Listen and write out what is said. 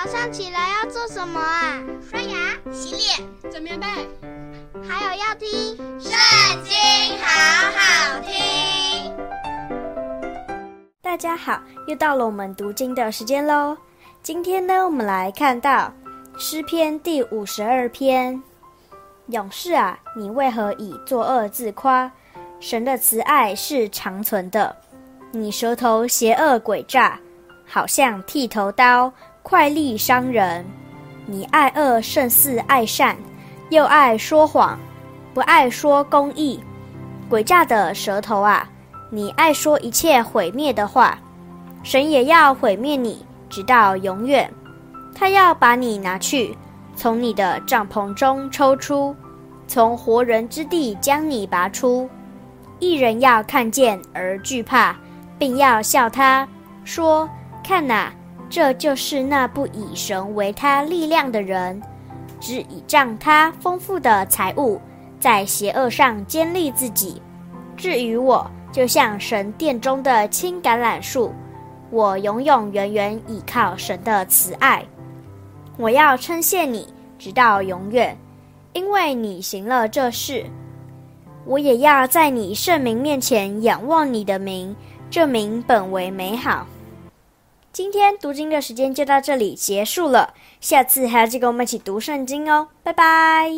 早上起来要做什么啊？刷牙、洗脸、整棉被，还有要听《圣经》，好好听。大家好，又到了我们读经的时间喽。今天呢，我们来看到诗篇第五十二篇。勇士啊，你为何以作恶自夸？神的慈爱是长存的。你舌头邪恶诡诈，好像剃头刀。快利伤人，你爱恶胜似爱善，又爱说谎，不爱说公义。诡诈的舌头啊，你爱说一切毁灭的话，神也要毁灭你，直到永远。他要把你拿去，从你的帐篷中抽出，从活人之地将你拔出。一人要看见而惧怕，并要笑他，说：看哪！这就是那不以神为他力量的人，只倚仗他丰富的财物，在邪恶上坚立自己。至于我，就像神殿中的青橄榄树，我永永远远倚靠神的慈爱。我要称谢你，直到永远，因为你行了这事。我也要在你圣名面前仰望你的名，这名本为美好。今天读经的时间就到这里结束了，下次还要记得跟我们一起读圣经哦，拜拜。